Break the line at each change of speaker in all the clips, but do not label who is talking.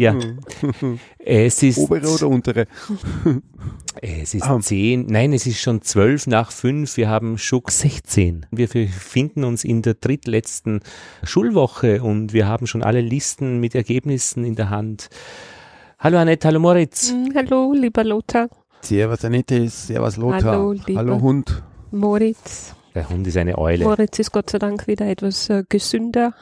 Ja. Es ist,
Obere oder untere?
es ist
Ah.
zehn, nein, es ist schon zwölf nach fünf. Wir haben Schuck 16. Wir befinden uns in der drittletzten Schulwoche und wir haben schon alle Listen mit Ergebnissen in der Hand. Hallo Annette, hallo Moritz.
Mm, Hallo, lieber Lothar,
Servus Annette, Servus Lothar.
Hallo, lieber.
Hallo Hund.
Moritz.
Der Hund ist eine Eule.
Moritz ist Gott sei Dank wieder etwas äh, gesünder.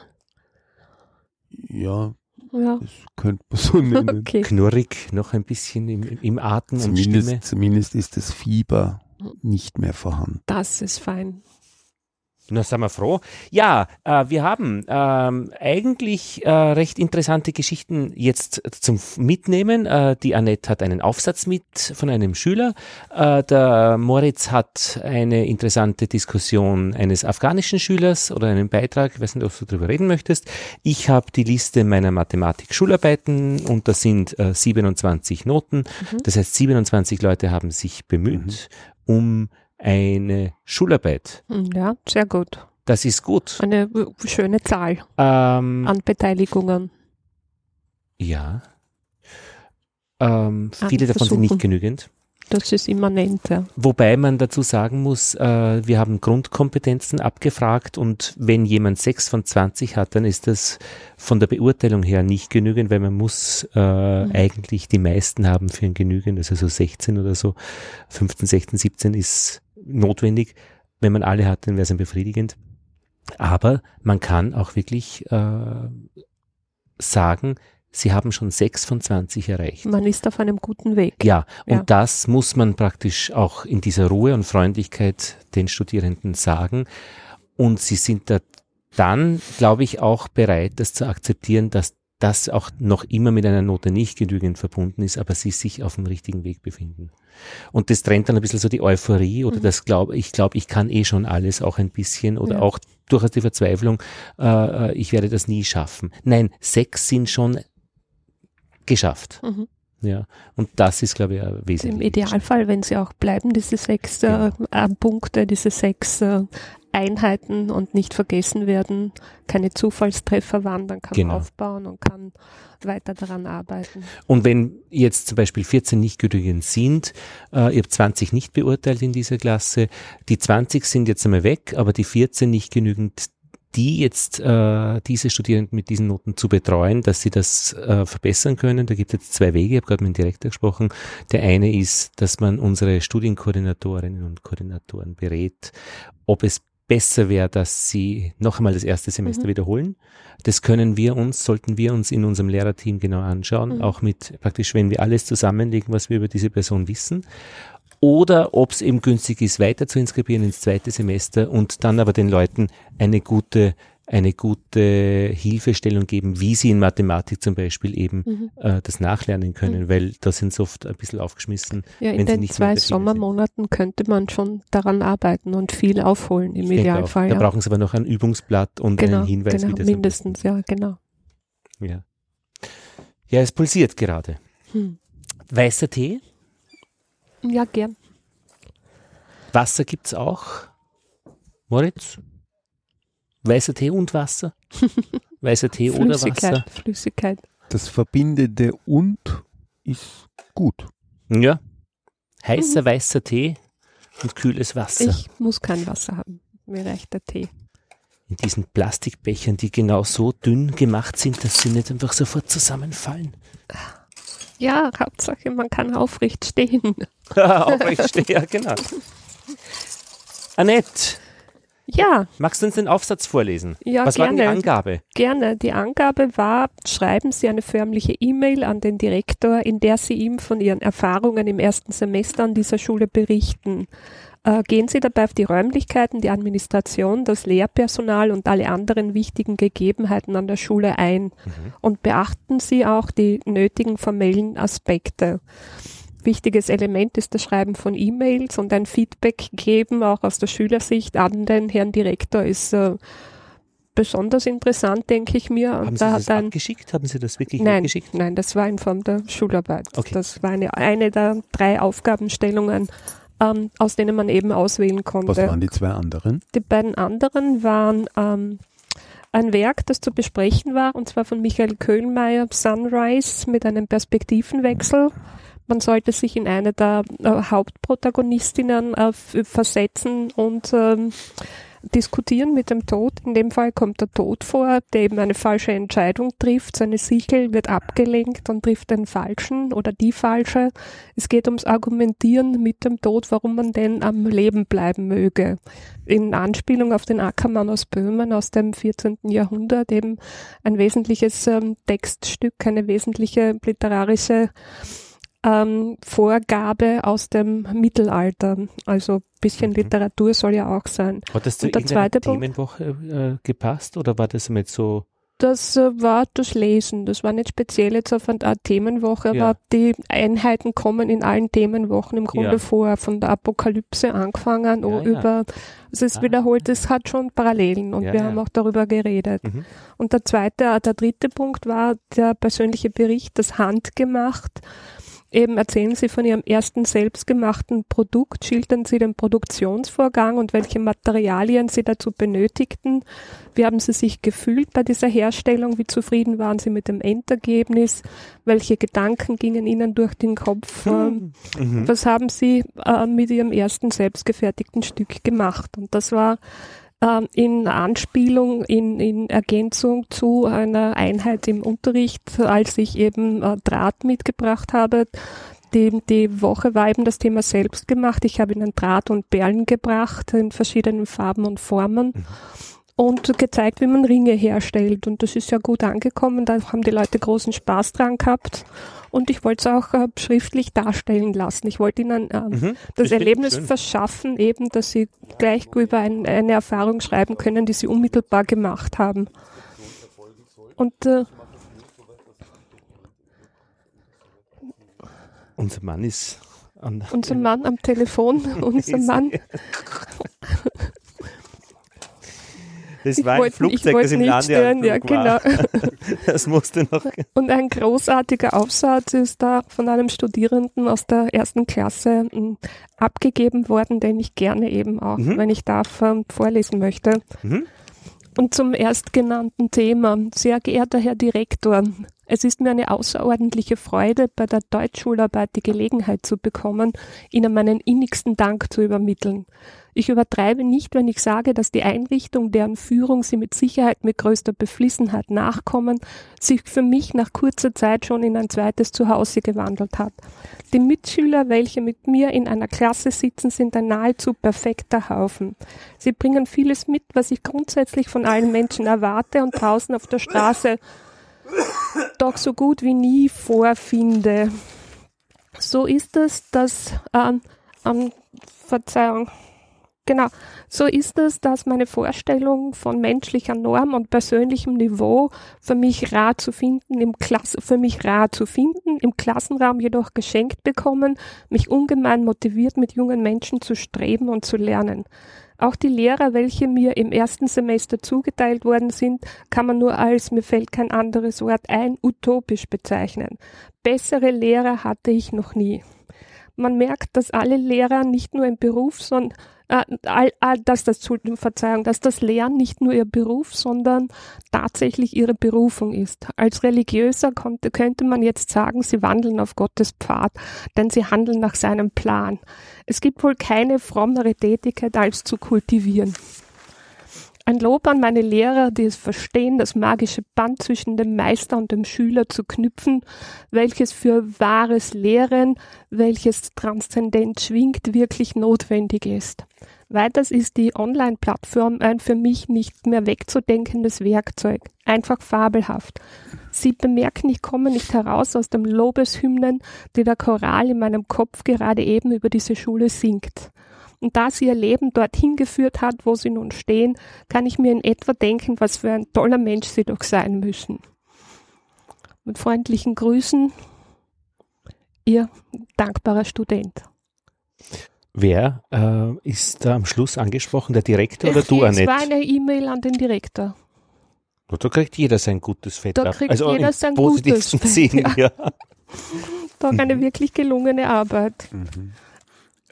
Ja,
Ja,
das könnte man so nennen.
okay.
Knurrig, noch ein bisschen im, im Atem und Stimme.
Zumindest, zumindest ist das Fieber nicht mehr vorhanden.
Das ist fein.
Na, sind wir froh. Ja, äh, wir haben ähm, eigentlich äh, recht interessante Geschichten jetzt zum Mitnehmen. Äh, die Annette hat einen Aufsatz mit von einem Schüler. Äh, der Moritz hat eine interessante Diskussion eines afghanischen Schülers oder einen Beitrag. Ich weiß nicht, ob du darüber reden möchtest. Ich habe die Liste meiner Mathematik-Schularbeiten und da sind äh, 27 Noten. Das heißt, 27 Leute haben sich bemüht um eine Schularbeit.
Mm, Ja, sehr gut.
Das ist gut.
Eine äh, schöne Zahl
Ähm,
an Beteiligungen.
ja. Ähm, viele davon sind nicht genügend.
Das ist immanent. Ja.
Wobei man dazu sagen muss, äh, wir haben Grundkompetenzen abgefragt und wenn jemand 6 von 20 hat, dann ist das von der Beurteilung her nicht genügend, weil man muss äh,
Mhm.
eigentlich die meisten haben für ein genügend, also so 16 oder so, 15, 16, 17 ist notwendig. Wenn man alle hat, dann wäre es ein befriedigend. Aber man kann auch wirklich äh, sagen, sie haben schon 6 von 20 erreicht.
Man ist auf einem guten Weg.
Ja, und
Ja.
das muss man praktisch auch in dieser Ruhe und Freundlichkeit den Studierenden sagen. Und sie sind da dann, glaube ich, auch bereit, das zu akzeptieren, dass das auch noch immer mit einer Note nicht genügend verbunden ist, aber sie sich auf dem richtigen Weg befinden. Und das trennt dann ein bisschen so die Euphorie oder
Mhm.
das glaube ich glaube, ich kann eh schon alles auch ein bisschen oder
Ja.
auch durchaus die Verzweiflung, äh, äh, ich werde das nie schaffen. Nein, sechs sind schon geschafft.
Mhm.
Ja, und das ist, glaube ich, ein
Im Idealfall, wenn sie auch bleiben, diese sechs äh, äh, Punkte, diese sechs äh, Einheiten und nicht vergessen werden, keine Zufallstreffer waren, dann kann
Genau.
man aufbauen und kann weiter daran arbeiten.
Und wenn jetzt zum Beispiel 14 nicht genügend sind, äh, ihr habt 20 nicht beurteilt in dieser Klasse, die 20 sind jetzt einmal weg, aber die 14 nicht genügend, die jetzt äh, diese Studierenden mit diesen Noten zu betreuen, dass sie das äh, verbessern können. Da gibt es jetzt zwei Wege, ich habe gerade mit dem Direktor gesprochen. Der eine ist, dass man unsere Studienkoordinatorinnen und Koordinatoren berät, ob es besser wäre, dass sie noch einmal das erste Semester
Mhm.
wiederholen. Das können wir uns, sollten wir uns in unserem Lehrerteam genau anschauen,
Mhm.
auch mit praktisch, wenn wir alles zusammenlegen, was wir über diese Person wissen. Oder ob es eben günstig ist, weiter zu inskribieren ins zweite Semester und dann aber den Leuten eine gute, eine gute Hilfestellung geben, wie sie in Mathematik zum Beispiel eben
Mhm.
äh, das nachlernen können, weil da sind sie oft ein bisschen aufgeschmissen.
Ja,
wenn
in
sie
den
nicht mehr
zwei
Schule sind.
Sommermonaten könnte man schon daran arbeiten und viel aufholen im
Ich.
Idealfall.
Da
ja.
brauchen sie aber noch ein Übungsblatt und
genau,
einen Hinweis,
genau,
wie das
mindestens, ja, genau.
Ja. ja, es pulsiert gerade.
Hm.
Weißer Tee,
Ja, gern.
Wasser gibt's auch. Moritz? Weißer Tee und Wasser? Weißer Tee oder
Flüssigkeit,
Wasser?
Flüssigkeit.
Das verbindende und ist gut.
Ja. Heißer
Mhm.
weißer Tee und kühles Wasser.
Ich muss kein Wasser haben. Mir reicht der Tee.
In diesen Plastikbechern, die genau so dünn gemacht sind, dass sie nicht einfach sofort zusammenfallen.
Ja, Hauptsache, man kann aufrecht stehen.
Aufrecht stehen, ja, genau. Annette,
Ja,
magst du uns den Aufsatz vorlesen?
ja,
Was war denn die
gerne.
Angabe?
Gerne. Die Angabe war, schreiben Sie eine förmliche E-Mail an den Direktor, in der Sie ihm von Ihren Erfahrungen im ersten Semester an dieser Schule berichten. Äh, gehen Sie dabei auf die Räumlichkeiten, die Administration, das Lehrpersonal und alle anderen wichtigen Gegebenheiten an der Schule ein und beachten Sie auch die nötigen formellen Aspekte. Wichtiges Element ist das Schreiben von E-Mails und ein Feedback geben, auch aus der Schülersicht an den Herrn Direktor, ist äh, besonders interessant, denke ich mir. Und
Haben Sie
da
das
hat ein
abgeschickt? Haben Sie das wirklich
Nein,
geschickt?
nein, das war in Form der Schularbeit.
Okay.
Das war eine, eine der drei Aufgabenstellungen, ähm, aus denen man eben auswählen
Was
konnte.
waren die zwei anderen?
Die beiden anderen waren ähm, ein Werk, das zu besprechen war, und zwar von Michael Köhlmeier, Sunrise, mit einem Perspektivenwechsel. Man sollte sich in eine der äh, Hauptprotagonistinnen äh, versetzen und ähm, diskutieren mit dem Tod. In dem Fall kommt der Tod vor, der eben eine falsche Entscheidung trifft. Seine Sichel wird abgelenkt und trifft den falschen oder die falsche. Es geht ums Argumentieren mit dem Tod, warum man denn am Leben bleiben möge. In Anspielung auf den Ackermann aus Böhmen aus dem 14. Jahrhundert eben ein wesentliches ähm, Textstück, eine wesentliche literarische ähm, Vorgabe aus dem Mittelalter. Also bisschen mhm. Literatur soll ja auch sein.
Hat das zu Und der zweite Themenwoche äh, gepasst oder war das mit so
das äh, war das Lesen. Das war nicht speziell jetzt auf eine Themenwoche, ja. aber die Einheiten kommen in allen Themenwochen im Grunde ja. vor, von der Apokalypse angefangen ja, über, es ist ah. wiederholt, es hat schon Parallelen und wir haben auch darüber geredet. Mhm. Und der zweite, äh, der dritte Punkt war der persönliche Bericht, das Handgemacht Eben erzählen Sie von Ihrem ersten selbstgemachten Produkt, schildern Sie den Produktionsvorgang und welche Materialien Sie dazu benötigten. Wie haben Sie sich gefühlt bei dieser Herstellung? Wie zufrieden waren Sie mit dem Endergebnis? Welche Gedanken gingen Ihnen durch den Kopf? Hm. Mhm. Was haben Sie äh, mit Ihrem ersten selbstgefertigten Stück gemacht? Und das war ähm, in Anspielung, in, in Ergänzung zu einer Einheit im Unterricht, als ich eben äh, Draht mitgebracht habe. Die, die Woche war eben das Thema selbst gemacht. Ich habe ihnen Draht und Perlen gebracht in verschiedenen Farben und Formen. Mhm und gezeigt, wie man Ringe herstellt. Und das ist ja gut angekommen. Da haben die Leute großen Spaß dran gehabt. Und ich wollte es auch äh, schriftlich darstellen lassen. Ich wollte ihnen äh, mhm, das Erlebnis verschaffen, eben, dass sie gleich über ein, eine Erfahrung schreiben können, die sie unmittelbar gemacht haben. Und äh,
unser Mann ist
an unser Mann am Telefon, unser Mann
Das war ein Flugzeug, das im Landeanflug ja, genau. Das musste noch.
Und ein großartiger Aufsatz ist da von einem Studierenden aus der ersten Klasse hm, abgegeben worden, den ich gerne eben auch, mhm. wenn ich darf, vorlesen möchte. Mhm. Und zum erstgenannten Thema, sehr geehrter Herr Direktor, es ist mir eine außerordentliche Freude, bei der Deutschschularbeit die Gelegenheit zu bekommen, Ihnen meinen innigsten Dank zu übermitteln. Ich übertreibe nicht, wenn ich sage, dass die Einrichtung, deren Führung Sie mit Sicherheit mit größter Beflissenheit nachkommen, sich für mich nach kurzer Zeit schon in ein zweites Zuhause gewandelt hat. Die Mitschüler, welche mit mir in einer Klasse sitzen, sind ein nahezu perfekter Haufen. Sie bringen vieles mit, was ich grundsätzlich von allen Menschen erwarte und draußen auf der Straße doch so gut wie nie vorfinde. So ist es, dass ähm, ähm, Verzeihung, Genau, so ist es, dass meine Vorstellung von menschlicher Norm und persönlichem Niveau für mich rar zu finden im Klasse, für mich rar zu finden, im Klassenraum jedoch geschenkt bekommen, mich ungemein motiviert mit jungen Menschen zu streben und zu lernen. Auch die Lehrer, welche mir im ersten Semester zugeteilt worden sind, kann man nur als, mir fällt kein anderes Wort ein, utopisch bezeichnen. Bessere Lehrer hatte ich noch nie. Man merkt, dass alle Lehrer nicht nur im Beruf, sondern äh, dass das, Verzeihung, dass das Lehren nicht nur ihr Beruf, sondern tatsächlich ihre Berufung ist. Als Religiöser konnte, könnte man jetzt sagen, sie wandeln auf Gottes Pfad, denn sie handeln nach seinem Plan. Es gibt wohl keine frommere Tätigkeit als zu kultivieren. Ein Lob an meine Lehrer, die es verstehen, das magische Band zwischen dem Meister und dem Schüler zu knüpfen, welches für wahres Lehren, welches transzendent schwingt, wirklich notwendig ist. Weiters ist die Online-Plattform ein für mich nicht mehr wegzudenkendes Werkzeug, einfach fabelhaft. Sie bemerken, ich komme nicht heraus aus dem Lobeshymnen, die der Choral in meinem Kopf gerade eben über diese Schule singt. Und da sie ihr Leben dorthin geführt hat, wo sie nun stehen, kann ich mir in etwa denken, was für ein toller Mensch sie doch sein müssen. Mit freundlichen Grüßen, Ihr dankbarer Student.
Wer äh, ist da am Schluss angesprochen? Der Direktor oder du, Annette?
Es war eine E-Mail an den Direktor.
Da kriegt jeder sein gutes Fett
da kriegt also jeder sein gutes Fett,
Sinn, ja. ja.
Doch eine wirklich gelungene Arbeit. Mhm.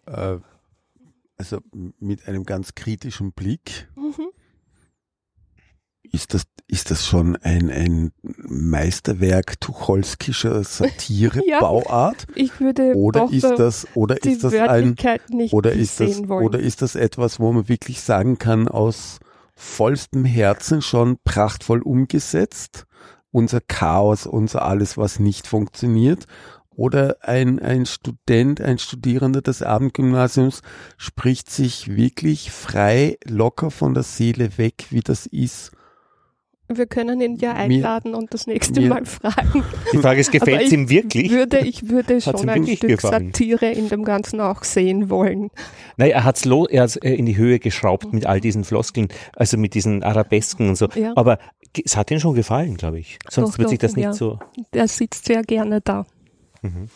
Äh, also mit einem ganz kritischen Blick. Mhm. ist das, ist das schon ein, ein Meisterwerk tucholskischer Satire-Bauart?
ja, ich würde
oder ist das, oder ist das ein, oder ist das,
wollen.
oder ist das etwas, wo man wirklich sagen kann, aus vollstem Herzen schon prachtvoll umgesetzt? Unser Chaos, unser alles, was nicht funktioniert oder ein, ein Student, ein Studierender des Abendgymnasiums spricht sich wirklich frei, locker von der Seele weg, wie das ist
wir können ihn ja einladen mir, und das nächste
mir,
Mal fragen.
Die Frage ist, gefällt es ihm wirklich?
Würde, ich würde schon ein Stück gefallen? Satire in dem Ganzen auch sehen wollen.
Nein, er hat es äh, in die Höhe geschraubt mit all diesen Floskeln, also mit diesen Arabesken und so. Ja. Aber es hat ihm schon gefallen, glaube ich. Sonst doch, wird doch, sich das nicht ja. so.
Er sitzt sehr gerne da. Mhm.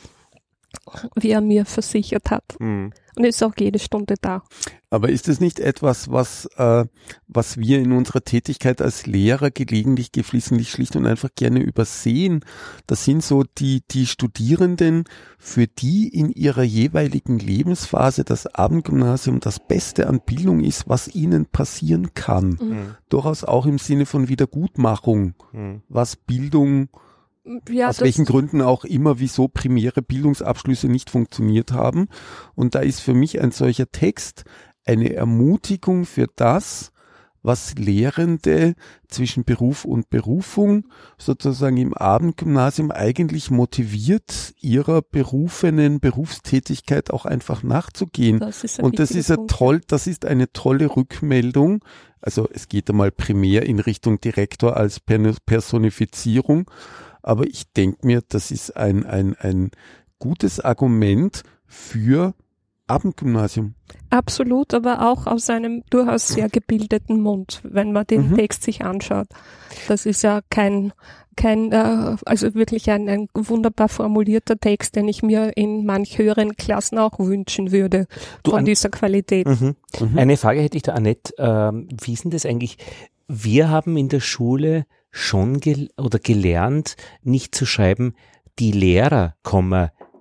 Wie er mir versichert hat. Mhm und ist auch jede Stunde da.
Aber ist es nicht etwas, was, äh, was wir in unserer Tätigkeit als Lehrer gelegentlich, geflissentlich, schlicht und einfach gerne übersehen? Das sind so die, die Studierenden, für die in ihrer jeweiligen Lebensphase das Abendgymnasium das Beste an Bildung ist, was ihnen passieren kann. Mhm. Durchaus auch im Sinne von Wiedergutmachung, mhm. was Bildung ja, aus welchen Gründen auch immer, wieso primäre Bildungsabschlüsse nicht funktioniert haben. Und da ist für mich ein solcher Text eine Ermutigung für das, was Lehrende zwischen Beruf und Berufung sozusagen im Abendgymnasium eigentlich motiviert, ihrer berufenen Berufstätigkeit auch einfach nachzugehen. Das und das ist ja toll, das ist eine tolle Rückmeldung. Also es geht einmal primär in Richtung Direktor als Personifizierung, aber ich denke mir, das ist ein, ein, ein gutes Argument für Abendgymnasium.
Absolut, aber auch aus einem durchaus sehr gebildeten Mund, wenn man den mhm. Text sich anschaut. Das ist ja kein, kein äh, also wirklich ein, ein wunderbar formulierter Text, den ich mir in manch höheren Klassen auch wünschen würde, du, von dieser Qualität.
Mhm. Mhm. Eine Frage hätte ich da, Annette. Ähm, wie ist denn das eigentlich? Wir haben in der Schule schon gel oder gelernt, nicht zu schreiben, die Lehrer,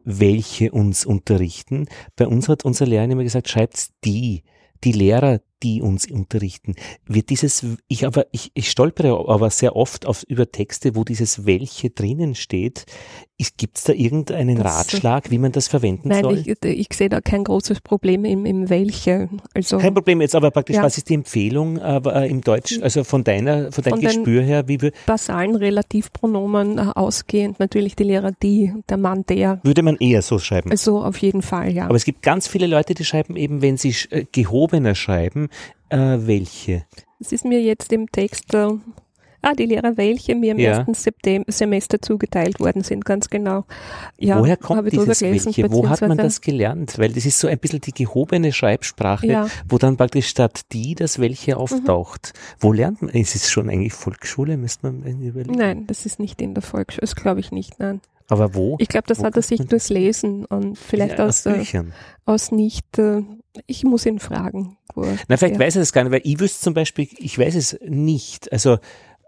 welche uns unterrichten. Bei uns hat unser Lehrer immer gesagt, schreibt die, die Lehrer, die uns unterrichten, wird dieses, ich aber, ich, ich stolpere aber sehr oft auf, über Texte, wo dieses welche drinnen steht. Gibt es da irgendeinen das, Ratschlag, wie man das verwenden
nein,
soll?
Ich, ich sehe da kein großes Problem im, im welche. Also,
kein Problem jetzt, aber praktisch, ja. was ist die Empfehlung äh, im Deutsch, also von deiner, von deinem von Gespür her, wie wir.
Basalen Relativpronomen äh, ausgehend, natürlich die Lehrer die, der Mann der.
Würde man eher so schreiben?
Also auf jeden Fall, ja.
Aber es gibt ganz viele Leute, die schreiben eben, wenn sie äh, gehobener schreiben, äh, welche?
Es ist mir jetzt im Text, äh, ah, die Lehrer, welche mir im ja. ersten Septem Semester zugeteilt worden sind, ganz genau.
Ja, Woher kommt dieses gelesen, welche? Wo hat man das gelernt? Weil das ist so ein bisschen die gehobene Schreibsprache, ja. wo dann praktisch statt die das welche mhm. auftaucht. Mhm. Wo lernt man? Ist es schon eigentlich Volksschule, müsste man überlegen?
Nein, das ist nicht in der Volksschule, das glaube ich nicht, nein.
Aber wo?
Ich glaube, das wo hat er sich durchs Lesen und vielleicht ja, aus, aus, äh, aus nicht, äh, ich muss ihn fragen.
Na, vielleicht ja. weiß er das gar nicht, weil ich wüsste zum Beispiel, ich weiß es nicht. Also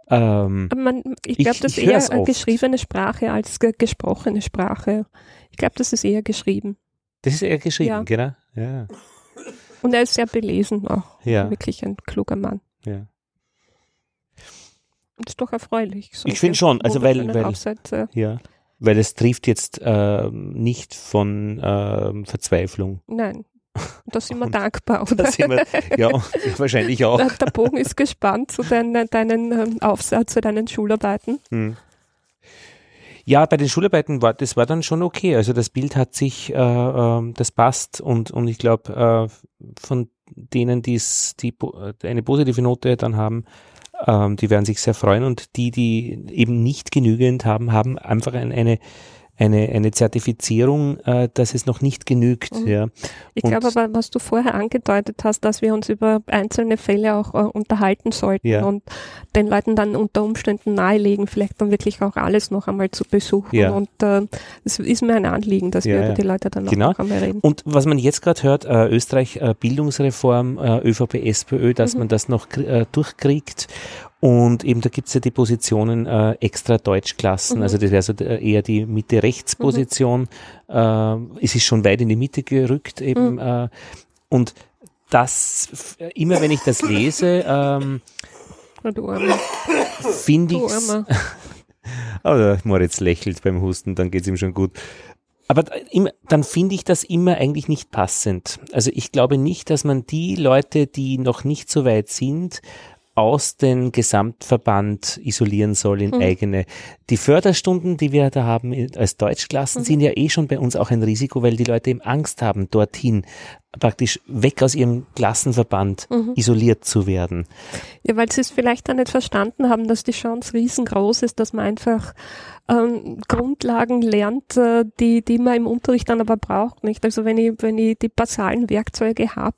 ähm,
Man, ich glaube, das ist eher eine geschriebene Sprache als ge gesprochene Sprache. Ich glaube, das ist eher geschrieben.
Das ist eher geschrieben, ja. genau. Ja.
Und er ist sehr belesen auch.
Ja.
Wirklich ein kluger Mann.
Ja.
Das ist doch erfreulich.
So ich finde schon, also weil, weil ja, weil es trifft jetzt äh, nicht von äh, Verzweiflung.
Nein, da sind wir dankbar, oder?
Wir, ja, wahrscheinlich auch.
Der, Bogen ist gespannt zu deinen, deinen ähm, Aufsatz, zu deinen Schularbeiten. Hm.
Ja, bei den Schularbeiten war das war dann schon okay. Also das Bild hat sich, äh, äh, das passt und, und ich glaube, äh, von denen, die's, die eine positive Note dann haben, ähm, die werden sich sehr freuen und die, die eben nicht genügend haben, haben einfach ein, eine eine, eine Zertifizierung, äh, dass es noch nicht genügt. Mhm. Ja.
Ich glaube aber, was du vorher angedeutet hast, dass wir uns über einzelne Fälle auch äh, unterhalten sollten ja. und den Leuten dann unter Umständen nahelegen, vielleicht dann wirklich auch alles noch einmal zu besuchen. Ja. Und äh, es ist mir ein Anliegen, dass wir über die Leute dann genau. noch einmal reden.
Und was man jetzt gerade hört, äh, Österreich äh, Bildungsreform, äh, ÖVP, SPÖ, dass mhm. man das noch äh, durchkriegt und eben da gibt's ja die Positionen äh, extra Deutschklassen, mhm. also das wäre so eher die Mitte-Rechts-Position. Mhm. Äh, es ist schon weit in die Mitte gerückt eben. Mhm. Äh, und das, immer wenn ich das lese, ähm, finde ich. Aber Moritz lächelt beim Husten, dann geht's ihm schon gut. Aber dann finde ich das immer eigentlich nicht passend. Also ich glaube nicht, dass man die Leute, die noch nicht so weit sind, aus dem Gesamtverband isolieren soll in eigene. Die Förderstunden, die wir da haben als Deutschklassen, sind ja eh schon bei uns auch ein Risiko, weil die Leute eben Angst haben, dorthin praktisch weg aus ihrem Klassenverband isoliert zu werden.
Ja, weil sie es vielleicht auch nicht verstanden haben, dass die Chance riesengroß ist, dass man einfach ähm, Grundlagen lernt, äh, die, die man im Unterricht dann aber braucht, nicht? Also wenn ich, wenn ich die basalen Werkzeuge habe,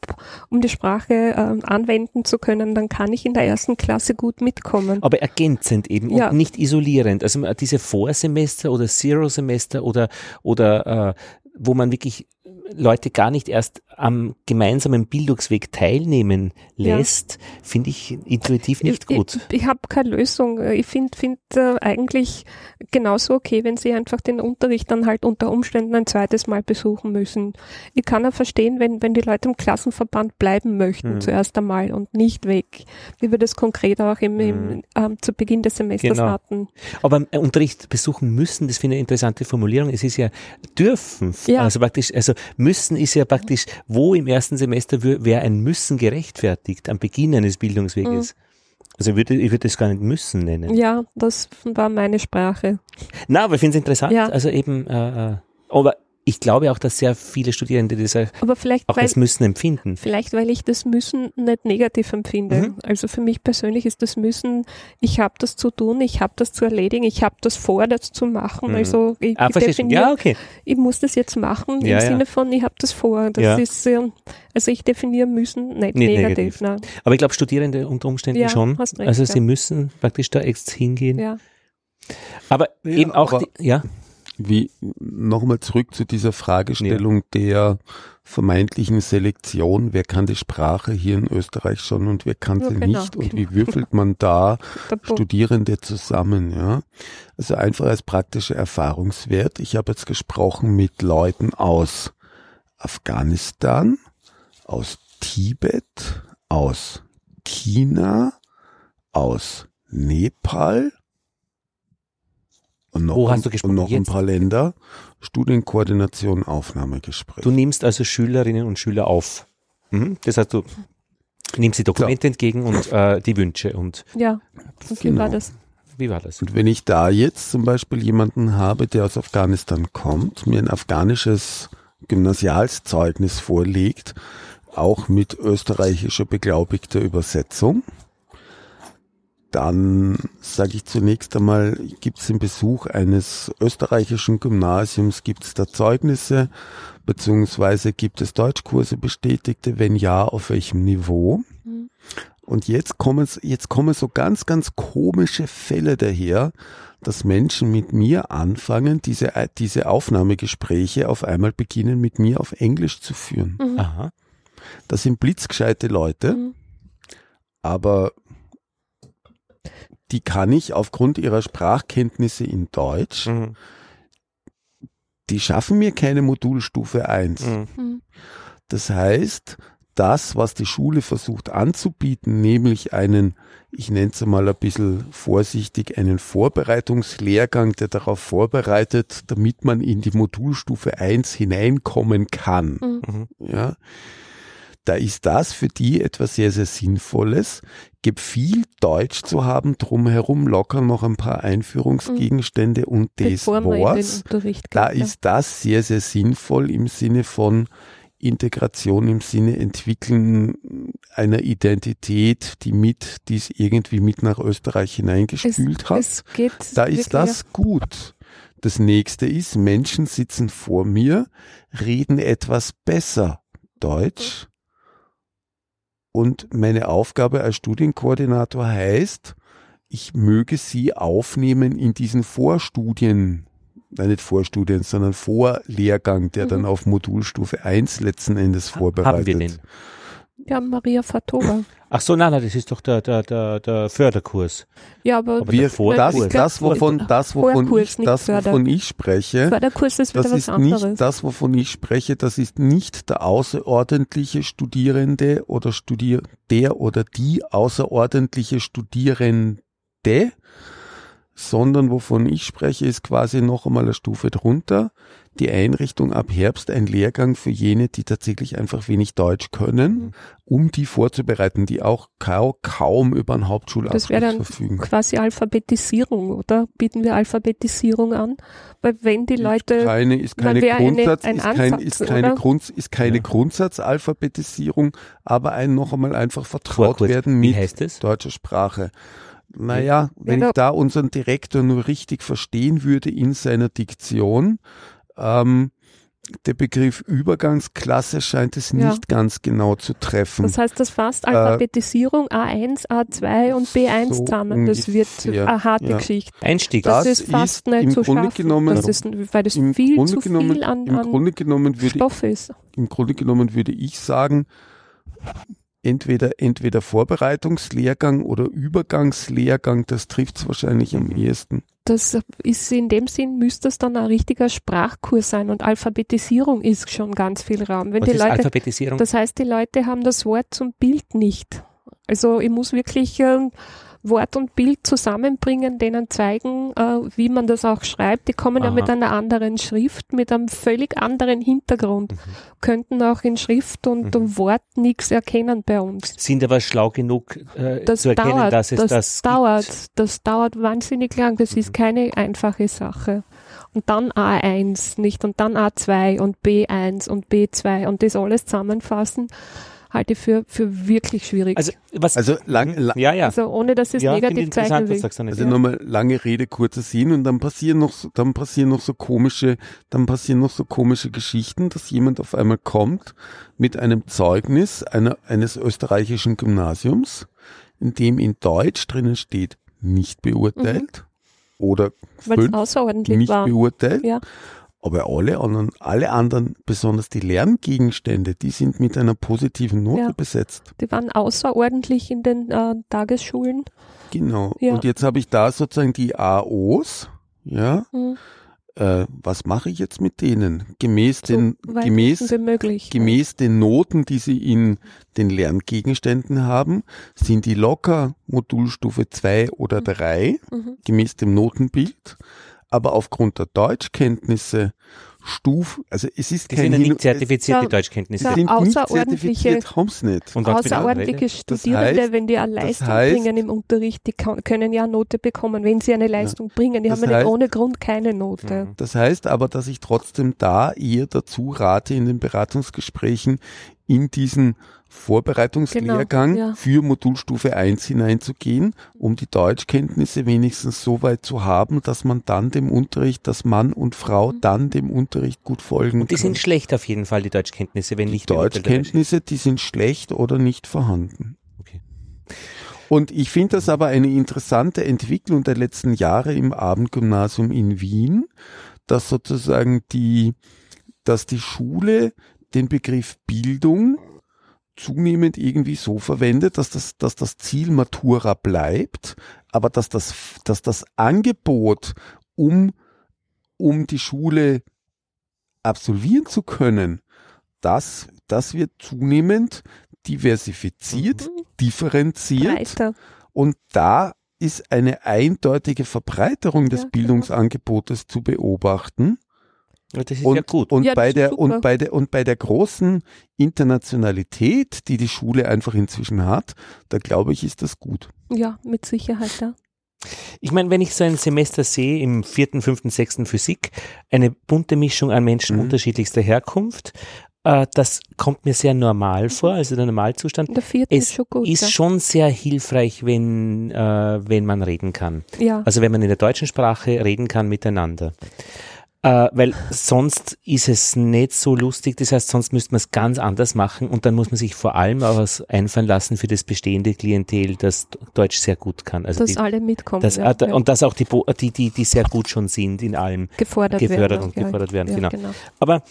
um die Sprache ähm, anwenden zu können, dann kann ich in der ersten Klasse gut mitkommen.
aber ergänzend eben
Ja.
und nicht isolierend. Also diese Vorsemester oder Zero-Semester oder, oder äh, wo man wirklich Leute gar nicht erst am gemeinsamen Bildungsweg teilnehmen
Ja.
lässt, finde ich intuitiv nicht
ich,
gut.
Ich, ich habe keine Lösung. Ich finde find, äh, eigentlich genauso okay, wenn sie einfach den Unterricht dann halt unter Umständen ein zweites Mal besuchen müssen. Ich kann ja verstehen, wenn, wenn die Leute im Klassenverband bleiben möchten
Hm.
zuerst einmal und nicht weg, wie wir das konkret auch im, im, ähm, zu Beginn des Semesters
Genau.
hatten.
Aber äh, Unterricht besuchen müssen, das finde ich eine interessante Formulierung. Es ist ja dürfen.
Ja.
Also praktisch, also müssen ist ja praktisch, wo im ersten Semester wäre ein Müssen gerechtfertigt am Beginn eines Bildungsweges. Also ich würde, ich würde das gar nicht müssen nennen.
Mhm. Ja, das war meine Sprache.
Na, aber ich finde es interessant.
Ja.
Also eben, äh, äh, aber ich glaube auch, dass sehr viele Studierende das auch
Aber vielleicht,
auch
weil,
als Müssen empfinden.
Vielleicht, weil ich das Müssen nicht negativ empfinde.
Mhm.
Also für mich persönlich ist das Müssen, ich habe das zu tun, ich habe das zu erledigen, ich habe das vor, das zu machen.
Mhm.
Also ich,
Ah,
ich definiere,
Ja, okay.
ich muss das jetzt machen
Ja,
im
ja.
Sinne von, ich habe das vor. Das
Ja.
ist, ähm, also ich definiere Müssen nicht,
Nicht
negativ.
negativ. Aber ich glaube, Studierende unter Umständen
Ja,
schon.
hast recht,
also
ja.
sie müssen praktisch da jetzt hingehen.
Ja.
Aber
Ja,
eben auch,
aber-
die, ja,
Wie nochmal zurück zu dieser Fragestellung der vermeintlichen Selektion. Wer kann die Sprache hier in Österreich schon und wer kann
Ja,
sie
genau,
nicht und
genau.
wie würfelt man da. Studierende zusammen, ja? Also einfach als praktischer Erfahrungswert. Ich habe jetzt gesprochen mit Leuten aus Afghanistan, aus Tibet, aus China, aus Nepal und noch,
Wo
ein,
hast du gesprochen?
und noch ein paar Länder. Studienkoordination, Aufnahmegespräch.
du nimmst also Schülerinnen und Schüler auf. Mhm. Das heißt, du nimmst die Dokumente entgegen und äh, die Wünsche. Und
Ja. Und wie
Genau.
war das?
wie war das?
Und wenn ich da jetzt zum Beispiel jemanden habe, der aus Afghanistan kommt, mir ein afghanisches Gymnasialszeugnis vorlegt, auch mit österreichischer beglaubigter Übersetzung, dann sage ich zunächst einmal, gibt es im Besuch eines österreichischen Gymnasiums, gibt es da Zeugnisse, beziehungsweise gibt es Deutschkurse bestätigte, wenn ja, auf welchem Niveau?
Mhm.
Und jetzt kommen, jetzt kommen so ganz, ganz komische Fälle daher, dass Menschen mit mir anfangen, diese, diese Aufnahmegespräche auf einmal beginnen, mit mir auf Englisch zu führen.
Mhm.
Aha.
Das sind blitzgescheite Leute,
Mhm.
aber die kann ich aufgrund ihrer Sprachkenntnisse in Deutsch,
Mhm.
die schaffen mir keine Modulstufe 1.
Mhm.
Mhm.
Das heißt, das, was die Schule versucht anzubieten, nämlich einen, ich nenne es mal ein bisschen vorsichtig, einen Vorbereitungslehrgang, der darauf vorbereitet, damit man in die Modulstufe 1 hineinkommen kann.
Mhm.
Mhm.
Ja. Da ist das für die etwas sehr, sehr Sinnvolles. Gibt viel Deutsch zu haben, drumherum locker noch ein paar Einführungsgegenstände und
man in den
Worts. Da
ja.
ist das sehr, sehr sinnvoll im Sinne von Integration, im Sinne Entwickeln einer Identität, die mit, die es irgendwie mit nach Österreich hineingespült hat.
Es
Da ist das gut. Das nächste ist, Menschen sitzen vor mir, reden etwas besser Deutsch. Und meine Aufgabe als Studienkoordinator heißt, ich möge sie aufnehmen in diesen Vorstudien, nein, nicht Vorstudien, sondern Vorlehrgang, der
Mhm.
dann auf Modulstufe 1 letzten Endes vorbereitet.
Haben wir den?
Ja, Maria Fatova.
Ach so, nein, nein, das ist doch der, der, der, der Förderkurs.
Ja, aber,
Aber
Wir, das, das, wovon, das, wovon, ich, das, wovon ich spreche,
Förderkurs ist wieder
das
was
ist
anderes.
nicht das, wovon ich spreche, das ist nicht der außerordentliche Studierende oder Studier, der oder die außerordentliche Studierende, sondern wovon ich spreche, ist quasi noch einmal eine Stufe drunter. Die Einrichtung ab Herbst ein Lehrgang für jene, die tatsächlich einfach wenig Deutsch können,
Mhm.
um die vorzubereiten, die auch kaum, über einen Hauptschulabschluss
Das wäre dann
verfügen.
quasi Alphabetisierung, oder? Bieten wir Alphabetisierung an? Weil wenn die Leute,
keine, ist keine
wäre eine-
Grundsatz,
ein
ist, kein,
Ansatz,
ist keine? Grund, ist keine
Ja.
Grundsatzalphabetisierung, aber ein noch einmal einfach vertraut werden mit deutscher Sprache. Naja, wenn
da-
ich da unseren Direktor nur richtig verstehen würde in seiner Diktion, ähm, der Begriff Übergangsklasse scheint es
Ja.
nicht ganz genau zu treffen.
das heißt, das fasst Alphabetisierung A1, A2 und B1
Äh, so
zusammen. Das wird eine harte
ja.
Geschichte.
Einstieg.
Das,
Das
ist fast
ist
nicht
im
zu
Grunde
schaffen.
genommen-
das ist, weil das
Im
viel
Grunde
zu
genommen-
viel an,
Im
an
Grunde genommen würde
Stoff ist.
im Grunde genommen würde ich sagen, entweder, entweder Vorbereitungslehrgang oder Übergangslehrgang, das trifft es wahrscheinlich am ehesten.
Das ist in dem Sinn, müsste es dann ein richtiger Sprachkurs sein und Alphabetisierung ist schon ganz viel Raum. Wenn
Was
die
ist
Leute,
Alphabetisierung?
das heißt, die Leute haben das Wort zum Bild nicht. Also ich muss wirklich ähm, Wort und Bild zusammenbringen, denen zeigen, äh, wie man das auch schreibt. Die kommen ja
Aha.
mit einer anderen Schrift, mit einem völlig anderen Hintergrund,
Mhm.
könnten auch in Schrift und
Mhm.
Wort nichts erkennen bei uns.
Sind aber schlau genug äh,
Das
zu erkennen,
dauert,
dass es
das,
das,
dauert,
gibt.
das dauert wahnsinnig lang. Das
Mhm.
ist keine einfache Sache. Und dann A1 nicht und dann A2 und B1 und B2 und das alles zusammenfassen, halte ich für, für wirklich schwierig.
Also, was,
Also lang, lang
ja, ja.
Also ohne dass es
ja,
negativ zeichnen will.
also
ja.
nochmal lange Rede, kurzer Sinn und dann passieren noch so, dann passieren noch so komische, dann passieren noch so komische Geschichten, dass jemand auf einmal kommt mit einem Zeugnis einer, eines österreichischen Gymnasiums, in dem in Deutsch drinnen steht, nicht beurteilt oder
Weil es
fünf
außerordentlich
nicht
war.
beurteilt.
Ja.
Aber alle anderen, alle anderen, besonders die Lerngegenstände, die sind mit einer positiven Note
Ja.
besetzt.
Die waren außerordentlich in den äh, Tagesschulen.
Genau.
Ja.
Und jetzt habe ich da sozusagen die AOs. Ja.
Hm.
Äh, was mache ich jetzt mit denen? Gemäß
So
den, gemäß, gemäß den Noten, die sie in den Lerngegenständen haben, sind die locker Modulstufe 2 oder
Mhm.
3,
Mhm.
gemäß dem Notenbild. Aber aufgrund der Deutschkenntnisse Stuf, also es ist
Die
kein
sind ja nicht zertifizierte
Ja.
Deutschkenntnisse.
Es
Ja,
sind nicht
außerordentliche-
zertifiziert, haben's nicht.
Und
Außerordentliche? Studierende,
heißt-
wenn die eine
das
Leistung
heißt-
bringen im Unterricht, die kann, können ja eine Note bekommen, wenn sie eine Leistung bringen. Die
Das
haben ja nicht
heißt-
ohne Grund keine Note.
Mhm.
Das heißt aber, dass ich trotzdem da eher dazu rate, in den Beratungsgesprächen in diesen Vorbereitungslehrgang
Genau, ja.
für Modulstufe 1 hineinzugehen, um die Deutschkenntnisse wenigstens so weit zu haben, dass man dann dem Unterricht, dass Mann und Frau
Mhm.
dann dem Unterricht gut folgen
Und die
kann.
sind schlecht auf jeden Fall, die Deutschkenntnisse, wenn nicht
die
beurteilt wird.
Deutschkenntnisse, die sind schlecht oder nicht vorhanden.
Okay.
Und ich finde das aber eine interessante Entwicklung der letzten Jahre im Abendgymnasium in Wien, dass sozusagen die, dass die Schule den Begriff Bildung zunehmend irgendwie so verwendet, dass das, dass das Ziel Matura bleibt, aber dass das, dass das Angebot, um, um die Schule absolvieren zu können, das, das wird zunehmend diversifiziert,
Mhm.
differenziert
Breiter.
und da ist eine eindeutige Verbreiterung des
Ja, genau.
Bildungsangebotes zu beobachten.
Ja, das ist
Und,
ja gut.
und
Ja,
bei
ist
der
super.
und bei der und bei der großen Internationalität, die die Schule einfach inzwischen hat, da glaube ich, ist das gut.
Ja, mit Sicherheit, ja.
Ich meine, wenn ich so ein Semester sehe im vierten, fünften, sechsten Physik, eine bunte Mischung an Menschen
Mhm.
unterschiedlichster Herkunft, äh, das kommt mir sehr normal vor, also der Normalzustand.
Der vierten
Es
ist schon gut.
Ist
ja.
schon sehr hilfreich, wenn, äh, wenn man reden kann.
ja.
Also wenn man in der deutschen Sprache reden kann miteinander. Äh, weil sonst ist es nicht so lustig, das heißt, sonst müsste man es ganz anders machen und dann muss man sich vor allem auch was einfallen lassen für das bestehende Klientel, das Deutsch sehr gut kann. Also
dass
die,
alle mitkommen.
das,
ja,
äh,
ja.
Und dass auch die, die, die, die sehr gut schon sind in allem.
gefordert,
gefördert
werden.
und
ja,
gefordert werden,
ja,
genau. Aber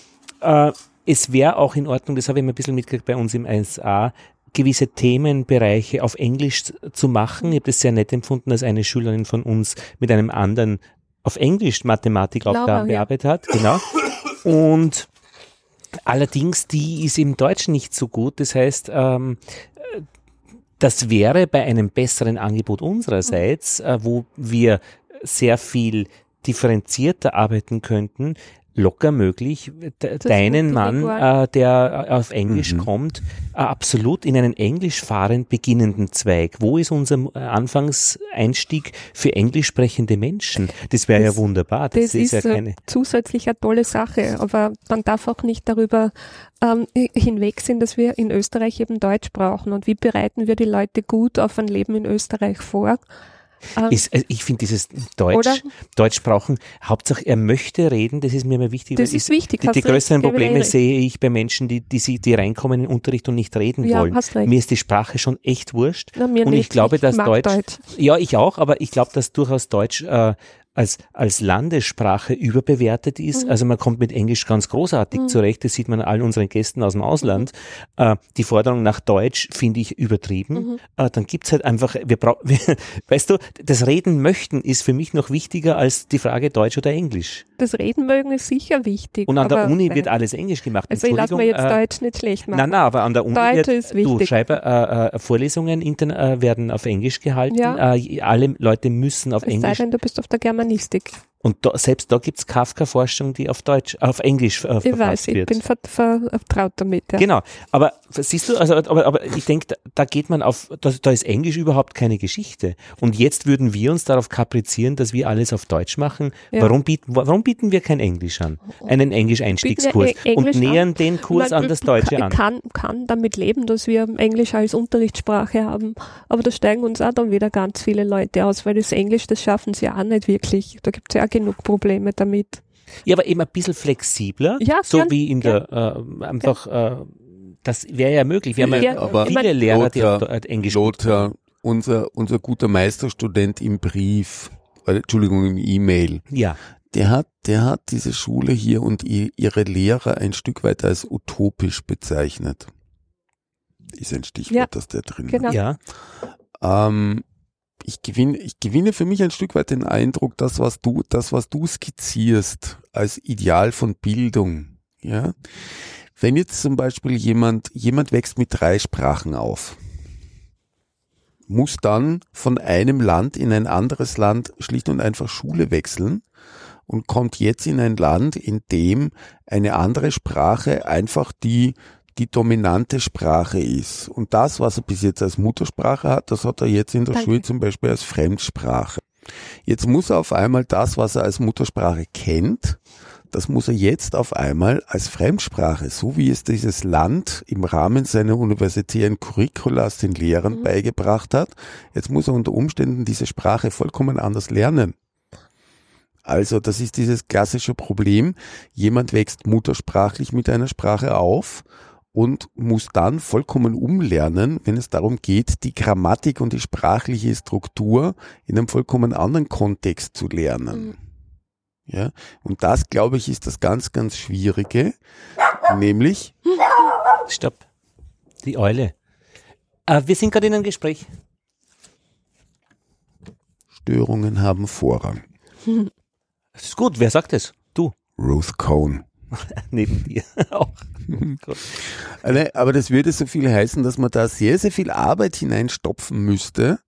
äh, es wäre auch in Ordnung, das habe ich mir ein bisschen mitgekriegt bei uns im 1a, gewisse Themenbereiche auf Englisch zu machen. Ich habe das sehr nett empfunden, dass eine Schülerin von uns mit einem anderen auf Englisch Mathematikaufgaben bearbeitet hat. Genau. Und allerdings, die ist im Deutschen nicht so gut. Das heißt, ähm, das wäre bei einem besseren Angebot unsererseits, äh, wo wir sehr viel differenzierter arbeiten könnten, locker möglich, de deinen. Mann, äh, der äh, auf Englisch
Mhm.
kommt, äh, absolut in einen englischfahrend beginnenden Zweig. Wo ist unser äh, Anfangseinstieg für englisch sprechende Menschen? Das wäre ja wunderbar. Das,
Das
ist,
ist
ja keine.
zusätzlich eine tolle Sache, aber man darf auch nicht darüber ähm, hinwegsehen, dass wir in Österreich eben Deutsch brauchen. Und wie bereiten wir die Leute gut auf ein Leben in Österreich vor? Ähm,
Ist, äh, ich finde dieses Deutsch,
Oder?
Deutsch brauchen, Hauptsache er möchte reden, das ist mir immer wichtig.
das ist wichtig.
Die, die größeren Probleme sehe ich bei Menschen, die, die, sie, die reinkommen in den Unterricht und nicht reden
Ja,
wollen. Mir ist die Sprache schon echt wurscht.
Na,
und ich
nicht.
glaube, dass
mag
Deutsch, ja, ich auch, aber ich glaube, dass durchaus Deutsch äh, als, als Landessprache überbewertet ist.
Mhm.
Also man kommt mit Englisch ganz großartig
Mhm.
zurecht. Das sieht man an all unseren Gästen aus dem Ausland. Äh, die Forderung nach Deutsch finde ich übertrieben.
Mhm.
Äh, dann gibt's halt einfach, wir brauchen, weißt du, das Reden möchten ist für mich noch wichtiger als die Frage Deutsch oder Englisch.
Das Reden mögen ist sicher wichtig.
Und an der Uni
nein.
wird alles Englisch gemacht.
Also ich lasse mir jetzt
äh,
Deutsch nicht schlecht machen.
Nein, nein, aber an der Uni
Deutsch
wird, du. Schreiber, äh, äh, Vorlesungen intern, äh, werden auf Englisch gehalten.
Ja.
Alle Leute müssen auf
es sei
Englisch.
denn, du bist auf der vaniljstik.
Und da, selbst da gibt's Kafka-Forschung, die auf Deutsch, auf Englisch äh,
Ich weiß, ich
wird.
bin ver ver vertraut damit. Ja.
Genau, aber siehst du, also, aber, aber ich denke, da, da geht man auf, da, da ist Englisch überhaupt keine Geschichte. Und jetzt würden wir uns darauf kaprizieren, dass wir alles auf Deutsch machen.
Ja.
Warum, bieten, warum bieten wir kein Englisch an? Einen Englisch-Einstiegskurs
Englisch
und
an?
nähern den Kurs
Man
an das Deutsche an.
kann, kann damit leben, dass wir Englisch als Unterrichtssprache haben, aber da steigen uns auch dann wieder ganz viele Leute aus, weil das Englisch, das schaffen sie auch nicht wirklich. Da gibt es ja auch genug Probleme damit.
Ja, aber eben ein bisschen flexibler,
Ja,
so
gern,
wie in der, äh, einfach, äh, das wäre ja möglich. Wir haben ja,
Ja,
aber
viele Lehrer, die auf
Lothar,
Deu- Englisch
Lothar, unser, unser guter Meisterstudent im Brief, äh, Entschuldigung, im E-Mail,
Ja,
der hat, der hat diese Schule hier und ihre Lehrer ein Stück weit als utopisch bezeichnet. Ist ein Stichwort,
Ja,
das der drin
genau.
ja,
Ähm, ich gewinne, ich gewinne für mich ein Stück weit den Eindruck, das, was du, das, was du skizzierst als Ideal von Bildung, ja. Wenn jetzt zum Beispiel jemand, jemand wächst mit drei Sprachen auf, muss dann von einem Land in ein anderes Land schlicht und einfach Schule wechseln und kommt jetzt in ein Land, in dem eine andere Sprache einfach die die dominante Sprache ist. Und das, was er bis jetzt als Muttersprache hat, das hat er jetzt in der
Danke.
Schule zum Beispiel als Fremdsprache. Jetzt muss er auf einmal das, was er als Muttersprache kennt, das muss er jetzt auf einmal als Fremdsprache, so wie es dieses Land im Rahmen seiner universitären Curriculas den Lehrern
Mhm.
beigebracht hat, jetzt muss er unter Umständen diese Sprache vollkommen anders lernen. Also das ist dieses klassische Problem, jemand wächst muttersprachlich mit einer Sprache auf und muss dann vollkommen umlernen, wenn es darum geht, die Grammatik und die sprachliche Struktur in einem vollkommen anderen Kontext zu lernen.
Mhm.
Ja, und das, glaube ich, ist das ganz, ganz Schwierige, nämlich,
stopp. Die Eule. Äh, wir sind gerade in einem Gespräch.
Störungen haben Vorrang.
Das ist gut, wer sagt es? Du,
Ruth Cohn.
neben dir auch. Gut.
Alle- Aber das würde so viel heißen, dass man da sehr, sehr viel Arbeit hineinstopfen müsste,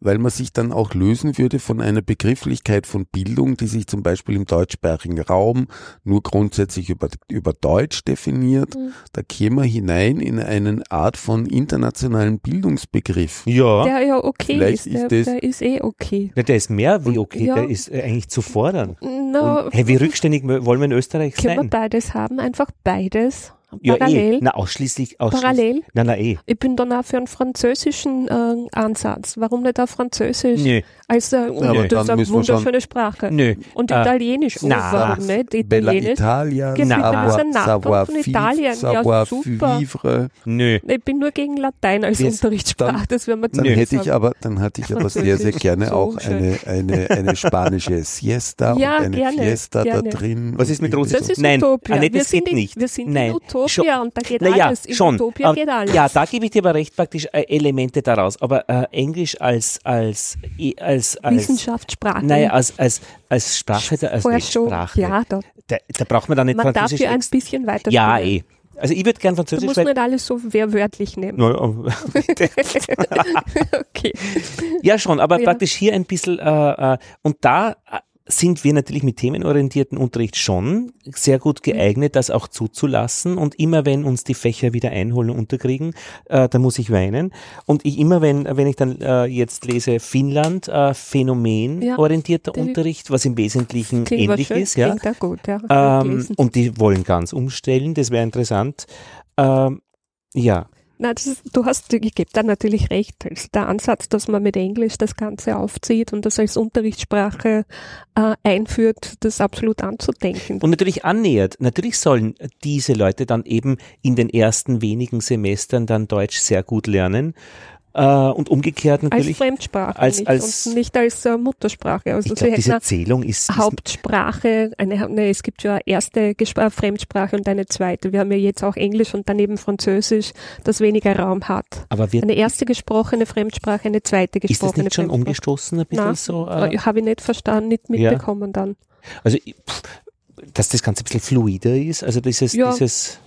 weil man sich dann auch lösen würde von einer Begrifflichkeit von Bildung, die sich zum Beispiel im deutschsprachigen Raum nur grundsätzlich über, über Deutsch definiert.
Mhm.
Da käme man hinein in eine Art von internationalen Bildungsbegriff.
Ja,
Der ja okay
Vielleicht
ist, der,
ist das-
der ist eh okay.
Ja, der ist mehr wie okay,
Ja.
der ist äh, eigentlich zu fordern.
No,
Und, hey, wie rückständig wollen wir in Österreich
können wir
sein?
beides haben, einfach beides.
Ja,
Parallel.
eh. Na, ausschließlich, ausschließlich.
Parallel.
Na, na, eh.
Ich bin dann auch für einen französischen äh, Ansatz. Warum nicht auch Französisch?
Nö,
Als, äh,
aber
das ist eine wunderschöne Sprache.
nö.
Und
Äh,
Italienisch, oh,
na,
warum nicht?
Bella
Italienisch.
Italia,
Genau,
savoir,
das ist ein Nachbar
savoir
von Italien. Ja,
savoir
super.
vivre.
Nö.
Ich bin nur gegen Latein als
Wir-
Unterrichtssprache,
dann-
das werden wir
Dann hätte ich aber, dann hatte ich aber sehr, sehr gerne
so
auch
schön.
eine, eine, eine spanische Siesta
Ja,
und eine
gerne,
Fiesta
gerne.
da drin.
Was ist mit Russisch?
Das ist
Nein,
Utopia.
Annette,
wir
das
sind
geht
in,
nicht.
Wir sind
Nein.
in Utopia. Utopia und da geht
naja,
alles. In
schon.
Utopia geht alles.
Ja, da gebe ich dir aber recht praktisch äh, Elemente daraus. Aber äh, Englisch als als als als
Wissenschaftssprache.
Naja, als als als Sprache, als. Weltsprache.
Ja, da,
Da, da braucht man dann nicht
man darf
Französisch.
ja ein bisschen weiter
ja, eh. Also ich würde gern
Du
Französisch,
musst
weil
nicht alles so wehrwörtlich nehmen. Okay.
Ja, schon, aber
Ja.
praktisch hier ein bisschen, äh, äh, und da äh, sind wir natürlich mit themenorientierten Unterricht schon sehr gut geeignet, das auch zuzulassen. Und immer wenn uns die Fächer wieder einholen und unterkriegen, äh, da muss ich weinen. Und ich immer, wenn, wenn ich dann äh, jetzt lese Finnland, äh, phänomenorientierter
die-
Unterricht, was im Wesentlichen
Klingt
ähnlich
schön,
ist, ja.
Gut, ja.
Ähm, und die wollen ganz umstellen, das wäre interessant. Ähm, ja,
Das ist, du hast, ich gebe da natürlich recht. Also der Ansatz, dass man mit Englisch das Ganze aufzieht und das als Unterrichtssprache äh, einführt, das absolut anzudenken.
Und natürlich annähert. Natürlich sollen diese Leute dann eben in den ersten wenigen Semestern dann Deutsch sehr gut lernen. Äh, und umgekehrt
als
natürlich.
Fremdsprache
als-
nicht,
als-
und nicht als äh, Muttersprache. Also
ich
hätten
diese
eine
Zählung ist, ist
Hauptsprache, eine, ne, es gibt ja eine erste Gespr Fremdsprache und eine zweite. Wir haben ja jetzt auch Englisch und daneben Französisch, das weniger Raum hat.
aber wird,
Eine erste gesprochene Fremdsprache, eine zweite
ist das
gesprochene
nicht schon umgestoßen ein bisschen
Nein,
so? Äh,
Äh, Habe ich nicht verstanden, nicht
Ja.
mitbekommen dann.
also, pff, dass das Ganze ein bisschen fluider ist, also dieses,
Ja.
dieses,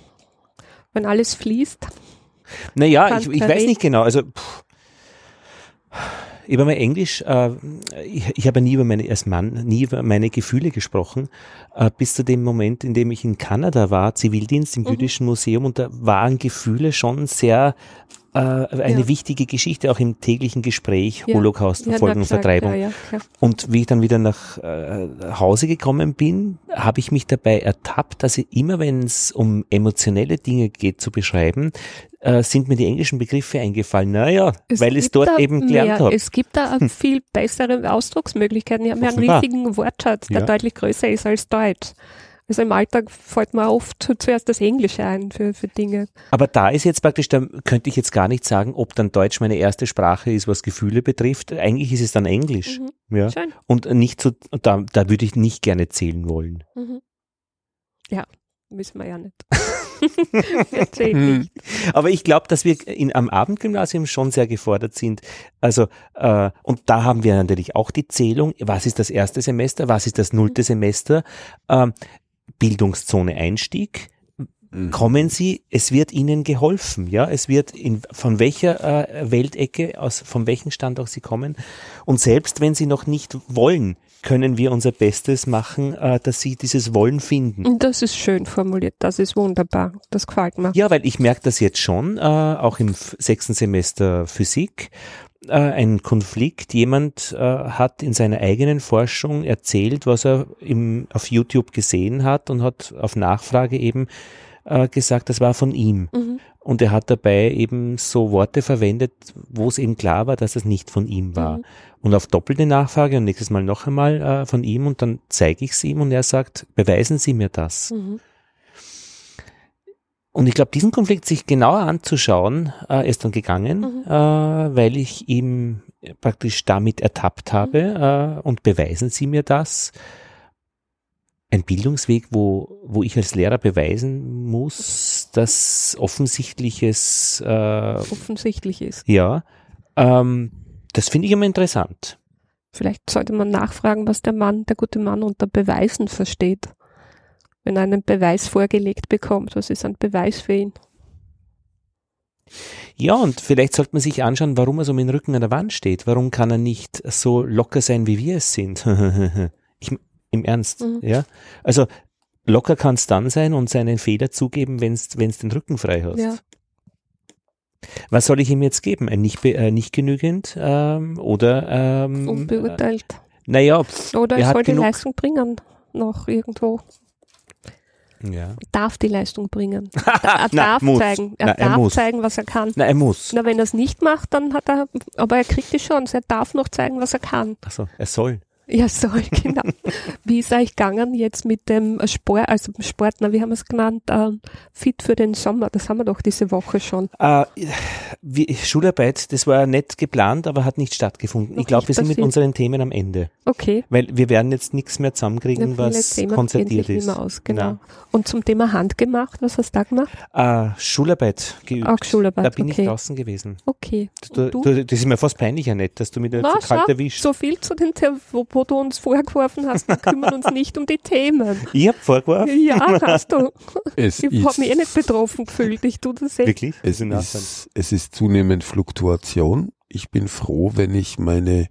Wenn alles fließt.
Naja, ich, ich weiß nicht genau, also, pff, habe mal Englisch, äh, ich, ich habe nie über meine, als Mann, nie über meine Gefühle gesprochen, äh, bis zu dem Moment, in dem ich in Kanada war, Zivildienst im
Mhm.
Jüdischen Museum, und da waren Gefühle schon sehr äh, eine
Ja.
wichtige Geschichte, auch im täglichen Gespräch,
Ja.
Holocaust,
Ja,
Verfolgung,
klar,
Vertreibung.
klar, ja, klar.
Und wie ich dann wieder nach äh, Hause gekommen bin, habe ich mich dabei ertappt, dass ich immer, wenn es um emotionelle Dinge geht zu beschreiben, äh, sind mir die englischen Begriffe eingefallen. Naja, weil ich es dort eben gelernt habe.
Es gibt da auch viel bessere Ausdrucksmöglichkeiten. Haben ja einen riesigen Wortschatz, der
Ja.
deutlich größer ist als Deutsch. Also im Alltag fällt mir oft zuerst das Englische ein für, für Dinge.
Aber da ist jetzt praktisch, da könnte ich jetzt gar nicht sagen, ob dann Deutsch meine erste Sprache ist, was Gefühle betrifft. Eigentlich ist es dann Englisch.
Mhm.
Ja.
Schön.
Und nicht so, da, da würde ich nicht gerne zählen wollen.
Mhm. Ja, müssen wir ja nicht.
Hm.
nicht.
Aber ich glaube, dass wir in, am Abendgymnasium schon sehr gefordert sind. Also, äh, und da haben wir natürlich auch die Zählung. Was ist das erste Semester? Was ist das nullte Semester? Ähm, Bildungszone Einstieg. Kommen Sie, es wird Ihnen geholfen, ja, es wird in, von welcher äh, Weltecke, aus, von welchem Stand auch Sie kommen. Und selbst wenn Sie noch nicht wollen, können wir unser Bestes machen, äh, dass Sie dieses Wollen finden.
Und Das ist schön formuliert, das ist wunderbar. Das gefällt mir.
Ja, weil ich merke das jetzt schon, äh, auch im sechsten Semester Physik, äh, ein Konflikt. Jemand äh, hat in seiner eigenen Forschung erzählt, was er im, auf YouTube gesehen hat und hat auf Nachfrage eben äh, gesagt, das war von ihm.
Mhm.
Und er hat dabei eben so Worte verwendet, wo es eben klar war, dass es nicht von ihm war.
Mhm.
Und auf doppelte Nachfrage und nächstes Mal noch einmal äh, von ihm und dann zeige ich es ihm und er sagt, beweisen Sie mir das.
Mhm.
Und ich glaube, diesen Konflikt sich genauer anzuschauen, äh, ist dann gegangen,
Mhm.
äh, weil ich ihm praktisch damit ertappt habe äh, und beweisen Sie mir das. Ein Bildungsweg, wo, wo ich als Lehrer beweisen muss, dass offensichtliches, äh,
Offensichtlich ist.
ja, ähm, das finde ich immer interessant.
Vielleicht sollte man nachfragen, was der Mann, der gute Mann unter Beweisen versteht. Wenn er einen Beweis vorgelegt bekommt, was ist ein Beweis für ihn?
Ja, und vielleicht sollte man sich anschauen, warum er so mit dem Rücken an der Wand steht. Warum kann er nicht so locker sein, wie wir es sind? ich, Im Ernst,
Mhm.
ja. Also locker kann es dann sein und seinen Fehler zugeben, wenn es den Rücken frei hast.
Ja.
Was soll ich ihm jetzt geben? Ein nicht, äh, nicht genügend ähm, oder ähm,
Unbeurteilt.
Äh, naja, pff,
Oder
er
er
hat
soll die Leistung bringen. Noch irgendwo.
Ja.
Darf die Leistung bringen. Er
Na,
darf
muss.
zeigen. Er
Na, er
darf
muss.
zeigen, was er kann.
Na, er muss.
Na, wenn er es nicht macht, dann hat er, aber er kriegt die Chance. Er darf noch zeigen, was er kann.
Also er soll.
Ja, so, genau. Wie ist euch gegangen jetzt mit dem Sport, also Sportler, wie haben wir es genannt, äh, fit für den Sommer? Das haben wir doch diese Woche schon.
Äh, wie, Schularbeit, das war nett geplant, aber hat nicht stattgefunden.
Noch
ich glaube, wir sind mit unseren Themen am Ende.
Okay.
Weil wir werden jetzt nichts mehr
Ja,
zusammenkriegen,
viele
was
Themen
konzertiert ist.
aus, genau. Und zum Thema Handgemacht, was hast du da gemacht?
Äh, Schularbeit geübt.
Auch Schularbeit,
Da bin
okay.
ich draußen gewesen.
Okay.
Du,
du?
das ist mir fast peinlich, Annette, dass du mich da
Na,
zu kalt erwischt.
so viel zu den Themen, wo, wo du uns vorgeworfen hast, wir kümmern uns nicht um die Themen.
Ich hab vorgeworfen.
Ja, hast du.
Es
Ich habe mich eh nicht betroffen gefühlt. Ich tue das eh.
Wirklich?
Es
Also
ist, es ist zunehmend Fluktuation. Ich bin froh, wenn ich meine,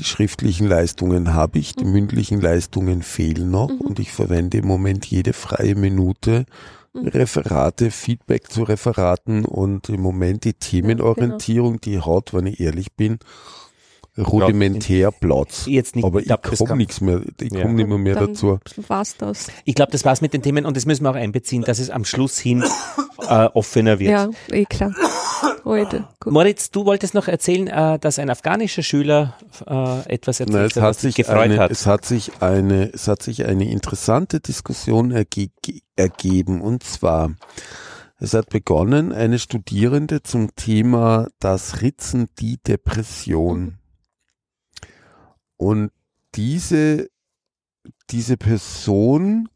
die schriftlichen Leistungen habe ich, die
Mhm.
mündlichen Leistungen fehlen noch
Mhm.
und ich verwende im Moment jede freie Minute
Mhm.
Referate, Feedback zu Referaten und im Moment die Themenorientierung, die hat, wenn ich ehrlich bin, rudimentär Platz.
Jetzt nicht,
Aber ich
das
komme nichts mehr, ich
Ja.
komme nicht mehr, mehr dazu.
war's das.
Ich glaube, das war's mit den Themen und das müssen wir auch einbeziehen, dass es am Schluss hin äh, offener wird.
Ja, eh klar. Heute. Gut.
Moritz, du wolltest noch erzählen, äh, dass ein afghanischer Schüler äh, etwas erzählt
Na, es
hat,
hat sich
gefreut
eine,
hat.
es hat sich eine, es hat sich eine interessante Diskussion erge ge- ergeben und zwar, es hat begonnen, eine Studierende zum Thema das Ritzen, die Depression. Und diese, diese Person,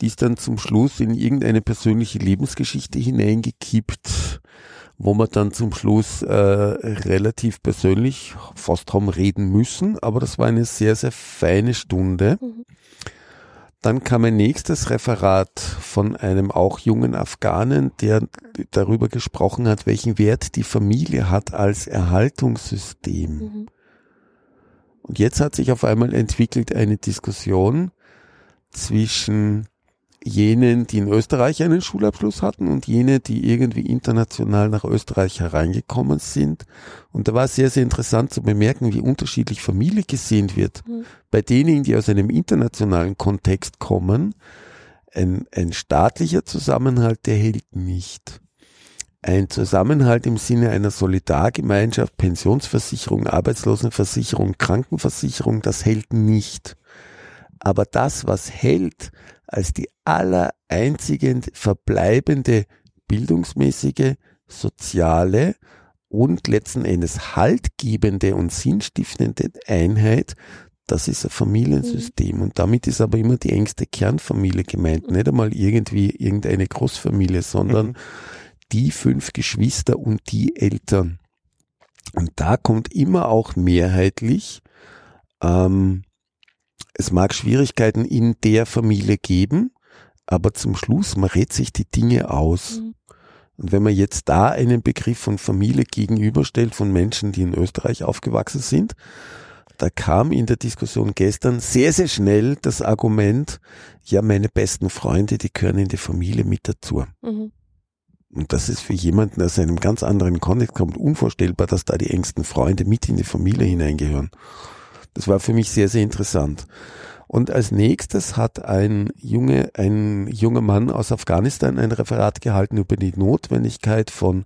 die ist dann zum Schluss in irgendeine persönliche Lebensgeschichte hineingekippt, wo wir dann zum Schluss äh, relativ persönlich fast haben reden müssen, aber das war eine sehr, sehr feine Stunde.
Mhm.
Dann kam ein nächstes Referat von einem auch jungen Afghanen, der darüber gesprochen hat, welchen Wert die Familie hat als Erhaltungssystem.
Mhm.
Und jetzt hat sich auf einmal entwickelt eine Diskussion zwischen jenen, die in Österreich einen Schulabschluss hatten und jene, die irgendwie international nach Österreich hereingekommen sind. Und da war es sehr, sehr interessant zu bemerken, wie unterschiedlich Familie gesehen wird.
Mhm.
Bei denen, die aus einem internationalen Kontext kommen, ein, ein staatlicher Zusammenhalt, der hält nicht. Ein Zusammenhalt im Sinne einer Solidargemeinschaft, Pensionsversicherung, Arbeitslosenversicherung, Krankenversicherung, das hält nicht. Aber das, was hält als die allereinzige verbleibende bildungsmäßige, soziale und letzten Endes haltgebende und sinnstiftende Einheit, das ist ein Familiensystem. Und damit ist aber immer die engste Kernfamilie gemeint. Nicht einmal irgendwie irgendeine Großfamilie, sondern
Mhm.
Die fünf Geschwister und die Eltern. Und da kommt immer auch mehrheitlich, ähm, es mag Schwierigkeiten in der Familie geben, aber zum Schluss, man rät sich die Dinge aus.
Mhm.
Und wenn man jetzt da einen Begriff von Familie gegenüberstellt von Menschen, die in Österreich aufgewachsen sind, da kam in der Diskussion gestern sehr, sehr schnell das Argument, ja, meine besten Freunde, die gehören in die Familie mit dazu.
Mhm.
Und das ist für jemanden, der aus einem ganz anderen Kontext kommt, unvorstellbar, dass da die engsten Freunde mit in die Familie hineingehören. Das war für mich sehr, sehr interessant. Und als nächstes hat ein, junge, ein junger Mann aus Afghanistan ein Referat gehalten über die Notwendigkeit von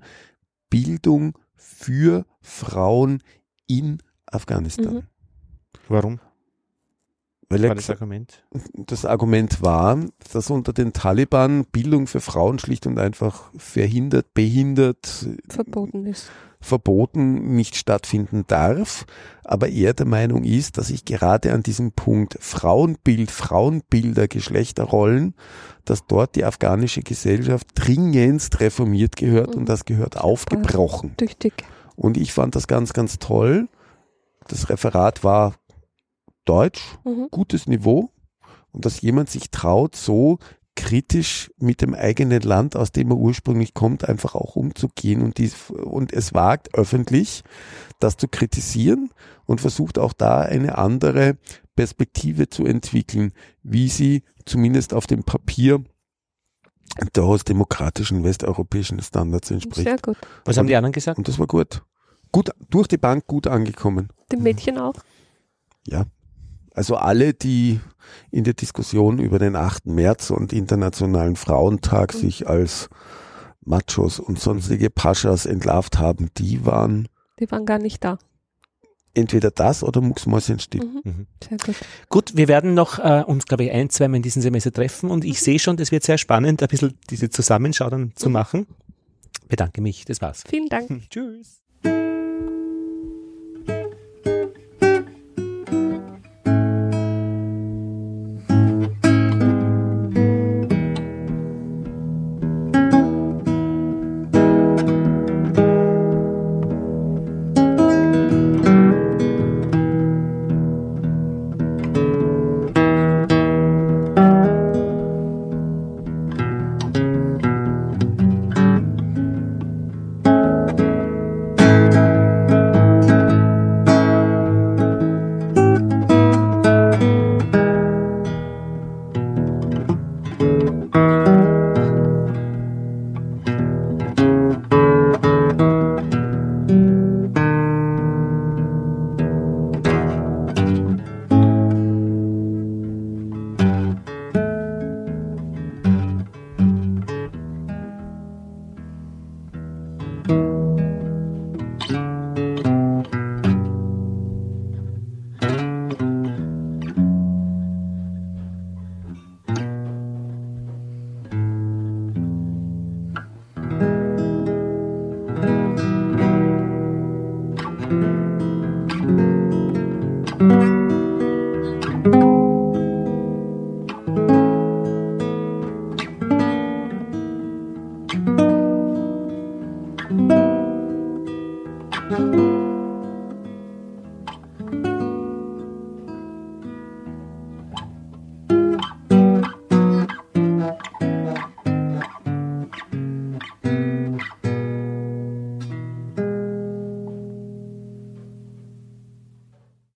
Bildung für Frauen in Afghanistan.
Mhm.
Warum?
Weil
War das Argument?
das Argument war, dass unter den Taliban Bildung für Frauen schlicht und einfach verhindert, behindert,
Verboten ist.
verboten nicht stattfinden darf, aber er der Meinung ist, dass ich gerade an diesem Punkt Frauenbild, Frauenbilder, Geschlechterrollen, dass dort die afghanische Gesellschaft dringendst reformiert gehört und
Mhm.
das gehört aufgebrochen.
Tüchtig.
Und ich fand das ganz, ganz toll. Das Referat war deutsch,
Mhm.
gutes Niveau und dass jemand sich traut, so kritisch mit dem eigenen Land, aus dem er ursprünglich kommt, einfach auch umzugehen und, dies, und es wagt öffentlich, das zu kritisieren und versucht auch da eine andere Perspektive zu entwickeln, wie sie zumindest auf dem Papier durchaus demokratischen westeuropäischen Standards entspricht.
Sehr gut.
Was haben die anderen gesagt?
Und das war gut. Gut, durch die Bank gut angekommen.
Die Mädchen auch.
Ja. Also alle, die in der Diskussion über den 8. März und Internationalen Frauentag
Mhm.
sich als Machos und sonstige Paschas entlarvt haben, die waren,
Die waren gar nicht da.
entweder das oder Mucksmäuschen-still.
Mhm. Sehr gut.
Gut, wir werden noch äh, uns, glaube ich, ein, zweimal in diesem Semester treffen und ich sehe schon, das wird sehr spannend, ein bisschen diese Zusammenschau dann zu machen. Bedanke mich, das war's.
Vielen Dank.
Tschüss.